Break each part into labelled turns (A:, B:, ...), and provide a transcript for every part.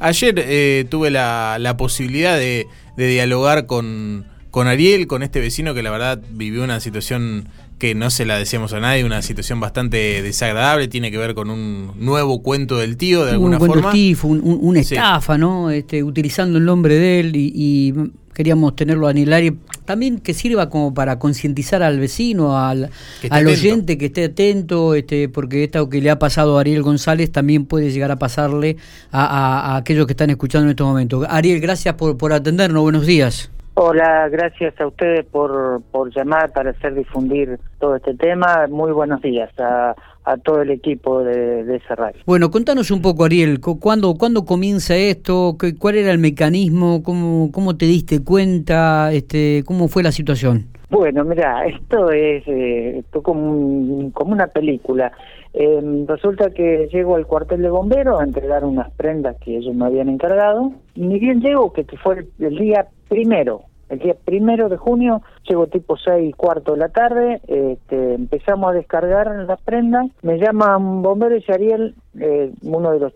A: Ayer eh, tuve la, la posibilidad de, de dialogar con, con Ariel, con este vecino que la verdad vivió una situación que no se la decíamos a nadie, una situación bastante desagradable, tiene que ver con un nuevo cuento del tío, de alguna
B: un cuento
A: forma.
B: estifo, un- un- una
A: Sí.
B: estafa, ¿no? Este, utilizando el nombre de él y, y queríamos tenerlo a Aire. También que sirva como para concientizar al vecino, al, al oyente que esté atento, este, porque esto que le ha pasado a Ariel González también puede llegar a pasarle a, a- a aquellos que están escuchando en estos momentos. Ariel, gracias por, por atendernos, buenos días.
C: Hola, gracias a ustedes por, por llamar para hacer difundir todo este tema. Muy buenos días a, a todo el equipo de, de esa radio.
B: Bueno, contanos un poco, Ariel, cu- ¿cuándo, ¿cuándo comienza esto? ¿Qué- ¿Cuál era el mecanismo? ¿Cómo, cómo te diste cuenta? Este, ¿Cómo fue la situación?
C: Bueno, mira, esto es eh, esto como, un- como una película. Eh, resulta que llego al cuartel de bomberos a entregar unas prendas que ellos me habían encargado. Ni bien llego, que fue el, el día primero, el día primero de junio, llego tipo seis y cuarto de la tarde, este, empezamos a descargar las prendas. Me llama un bombero y Ariel, eh, uno de los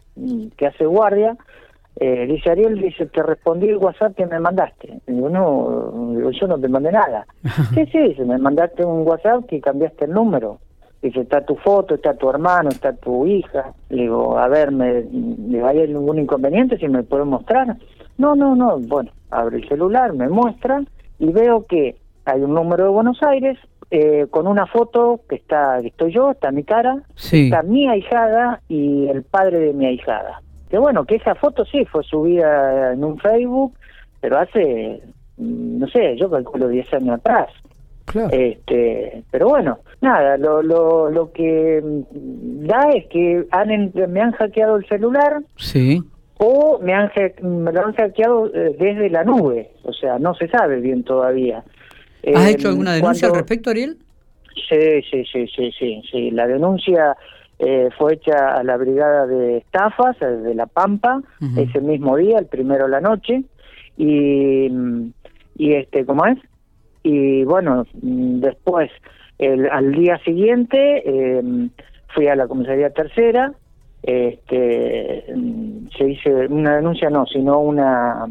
C: que hace guardia, eh, dice Ariel, dice, te respondí el WhatsApp que me mandaste. Digo, no, yo no te mandé nada. sí, sí, dice, me mandaste un WhatsApp que cambiaste el número. Dice, está tu foto, está tu hermano, está tu hija. Le digo, a ver, me, le ¿hay algún inconveniente si me puede mostrar? No, no, no. Bueno, abre el celular, me muestra y veo que hay un número de Buenos Aires eh, con una foto que está, que estoy yo, está mi cara,
B: Sí.
C: está mi ahijada y el padre de mi ahijada. Que bueno, que esa foto sí fue subida en un Facebook, pero hace, mm, no sé, yo calculo 10 años atrás.
B: Claro.
C: Este, pero bueno, nada, lo, lo, lo que mm, da es que han, me han hackeado el celular
B: Sí.
C: O me han me lo han hackeado eh, desde la nube, o sea, no se sabe bien todavía.
B: ¿Has
C: Eh,
B: hecho alguna denuncia al respecto, Ariel?
C: Sí, sí, sí, sí, sí, sí. La denuncia eh, fue hecha a la brigada de estafas eh, de La Pampa ese mismo día, el primero de la noche, y, mm, y este, ¿cómo es? Y bueno, mm, después, el, al día siguiente, eh, fui a la comisaría tercera, este, mm, se hizo una denuncia, no, sino una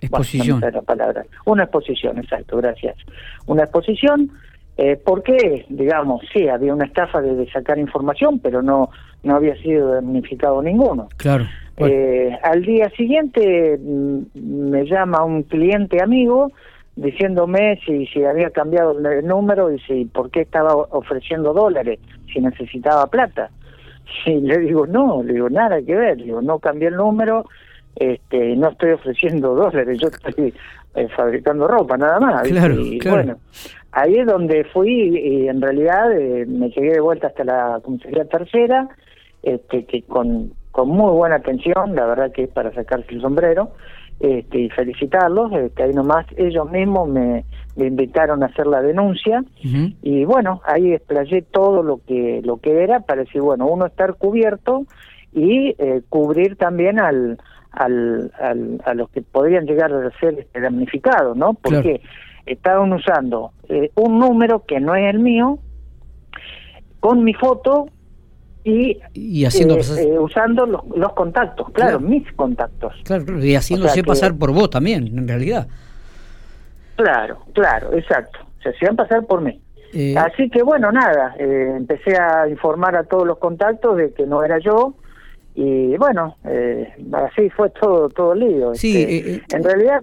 B: Exposición.
C: bueno, no la palabra. Una exposición, exacto, gracias. Una exposición, eh, porque, digamos, sí, había una estafa de, sacar información, pero no, no había sido damnificado ninguno.
B: Claro. Bueno,
C: Eh, al día siguiente mm, me llama un cliente amigo diciéndome si, si había cambiado el número y si por qué estaba ofreciendo dólares, si necesitaba plata. Y le digo, no, le digo, nada que ver, le digo, no cambié el número, este, no estoy ofreciendo dólares, yo estoy eh, fabricando ropa nada más.
B: Claro,
C: y
B: claro.
C: bueno, ahí es donde fui y en realidad eh, me llegué de vuelta hasta la comisaría tercera, este, que con, con muy buena atención, la verdad que es para sacarse el sombrero, este, y felicitarlos, este, ahí nomás ellos mismos me, me invitaron a hacer la denuncia, y bueno, ahí explayé todo lo que lo que era para decir, bueno, uno estar cubierto y eh, cubrir también al, al, al- a los que podrían llegar a ser este, damnificados, ¿no?
B: Claro.
C: Porque estaban usando eh, un número que no es el mío, con mi foto y,
B: Y haciendo
C: eh, eh, usando los, los contactos, claro,
B: Claro.
C: mis contactos.
B: claro, y haciéndose
C: o sea que-
B: pasar por vos también, en realidad.
C: Claro, claro, exacto. Se hacían pasar por mí.
B: Eh,
C: Así que bueno, nada, eh, empecé a informar a todos los contactos de que no era yo y bueno, eh, así fue todo todo el lío.
B: Sí,
C: Este,
B: eh,
C: en realidad,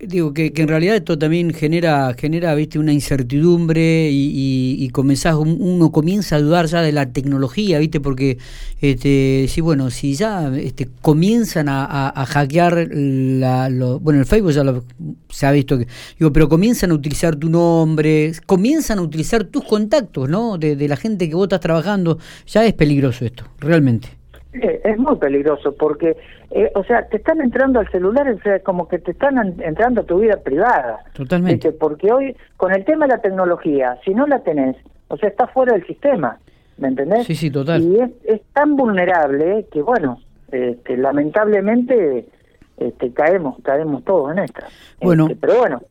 B: Digo que, que en realidad esto también genera, genera viste, una incertidumbre y, y, comenzás, un- uno comienza a dudar ya de la tecnología, viste, porque este, sí, bueno, si ya este, comienzan a, hackear la, bueno, el Facebook ya lo- se ha visto que, digo, pero comienzan a utilizar tu nombre, comienzan a utilizar tus contactos, ¿no? De, de la gente que vos estás trabajando, ya es peligroso esto, realmente.
C: Eh, es muy peligroso porque, eh, o sea, te están entrando al celular, o sea, como que te están en- entrando a tu vida privada.
B: Totalmente.
C: ¿viste? Porque hoy, con el tema de la tecnología, si no la tenés, o sea, está fuera del sistema, ¿me entendés?
B: Sí, sí, total.
C: Y es, es tan vulnerable que, bueno, este, lamentablemente este, caemos caemos todos en esta.
B: Bueno.
C: Este, pero bueno,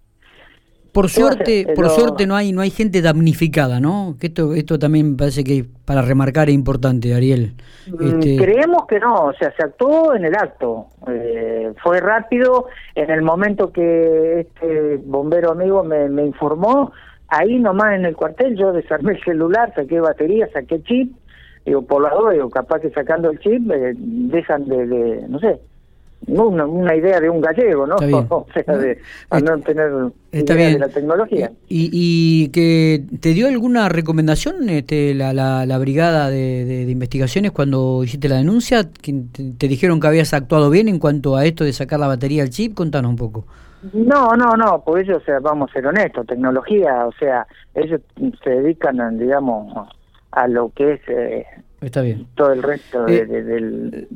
B: por suerte, por suerte no hay no hay gente damnificada, ¿no? Que esto esto también me parece que para remarcar es importante, Ariel.
C: Mm, este... Creemos que no, o sea, se actuó en el acto. Eh, fue rápido. En el momento que este bombero amigo me, me informó, ahí nomás en el cuartel yo desarmé el celular, saqué batería, saqué chip. Digo, por la duda, digo, capaz que sacando el chip eh, dejan de, de, no sé, una, una idea de un gallego, ¿no? o sea, de no tener
B: Está idea
C: de la tecnología.
B: ¿Y, ¿Y, que te dio alguna recomendación este, la, la, la brigada de, de, investigaciones cuando hiciste la denuncia? ¿Te, ¿Te dijeron que habías actuado bien en cuanto a esto de sacar la batería al chip? Contanos un poco.
C: No, no, no, pues ellos, o sea, vamos a ser honestos, tecnología, o sea, ellos se dedican, digamos, a lo que es eh,
B: Está bien.
C: todo el resto de, eh, de, de,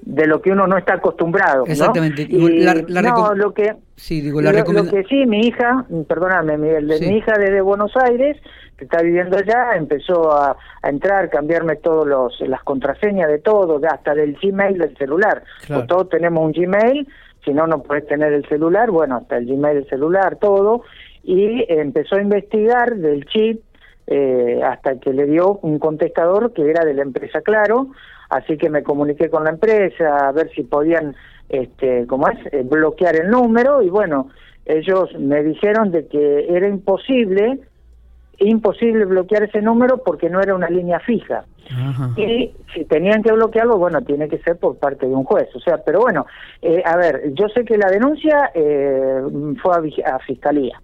C: de, lo que uno no está acostumbrado.
B: Exactamente.
C: ¿no? Y, la, la no, lo que
B: sí, digo, la
C: lo, lo, que sí, mi hija, perdóname, Miguel, sí. mi hija desde Buenos Aires, que está viviendo allá, empezó a, a entrar, cambiarme todos los las contraseñas de todo, hasta del Gmail del celular. Claro. Pues todos tenemos un Gmail, si no no puedes tener el celular, bueno, hasta el Gmail del celular, todo, y empezó a investigar del chip eh, hasta que le dio un contestador que era de la empresa Claro, así que me comuniqué con la empresa a ver si podían, este, ¿cómo es?, eh, bloquear el número y bueno, ellos me dijeron de que era imposible, imposible bloquear ese número porque no era una línea fija. Ajá. Y si tenían que bloquearlo, bueno, tiene que ser por parte de un juez. O sea, pero bueno, eh, a ver, yo sé que la denuncia eh, fue a, a fiscalía.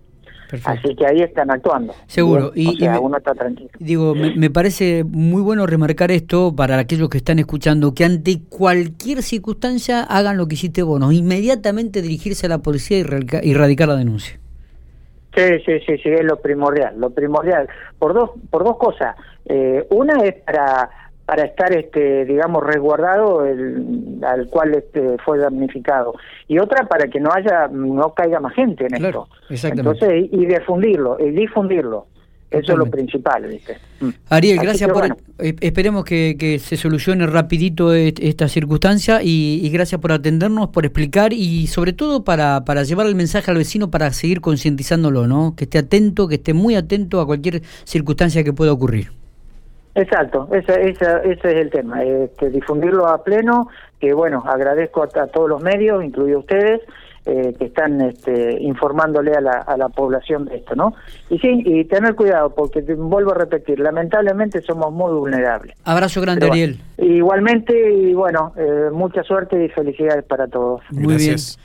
C: Perfecto. Así que ahí están actuando.
B: Seguro.
C: Bien,
B: y,
C: o sea,
B: y me,
C: uno está tranquilo.
B: Digo, me, me, parece muy bueno remarcar esto para aquellos que están escuchando, que ante cualquier circunstancia hagan lo que hiciste vos, ¿no? inmediatamente dirigirse a la policía y, radicar, y radicar la denuncia.
C: Sí, sí, sí, sí, es lo primordial, lo primordial. Por dos, por dos cosas. Eh, una es para para estar este digamos resguardado el al cual este fue damnificado y otra para que no haya no caiga más gente en
B: claro,
C: esto entonces y, y difundirlo y difundirlo eso es lo principal, ¿viste?
B: Mm. Ariel, Así gracias por... Bueno. Esperemos que, que, se solucione rapidito esta circunstancia y, y, gracias por atendernos, por explicar y sobre todo para, para llevar el mensaje al vecino para seguir concientizándolo, ¿no? Que esté atento, que esté muy atento a cualquier circunstancia que pueda ocurrir.
C: Exacto, ese, ese, ese es el tema, este, difundirlo a pleno, que bueno, agradezco a, a todos los medios, incluidos ustedes, eh, que están este, informándole a la, a la población de esto, ¿no? Y sí, y tener cuidado, porque te, vuelvo a repetir, lamentablemente somos muy vulnerables.
B: Abrazo grande,
C: Pero,
B: Ariel.
C: Igualmente, y bueno, eh, mucha suerte y felicidades para todos.
B: Muy Gracias. bien.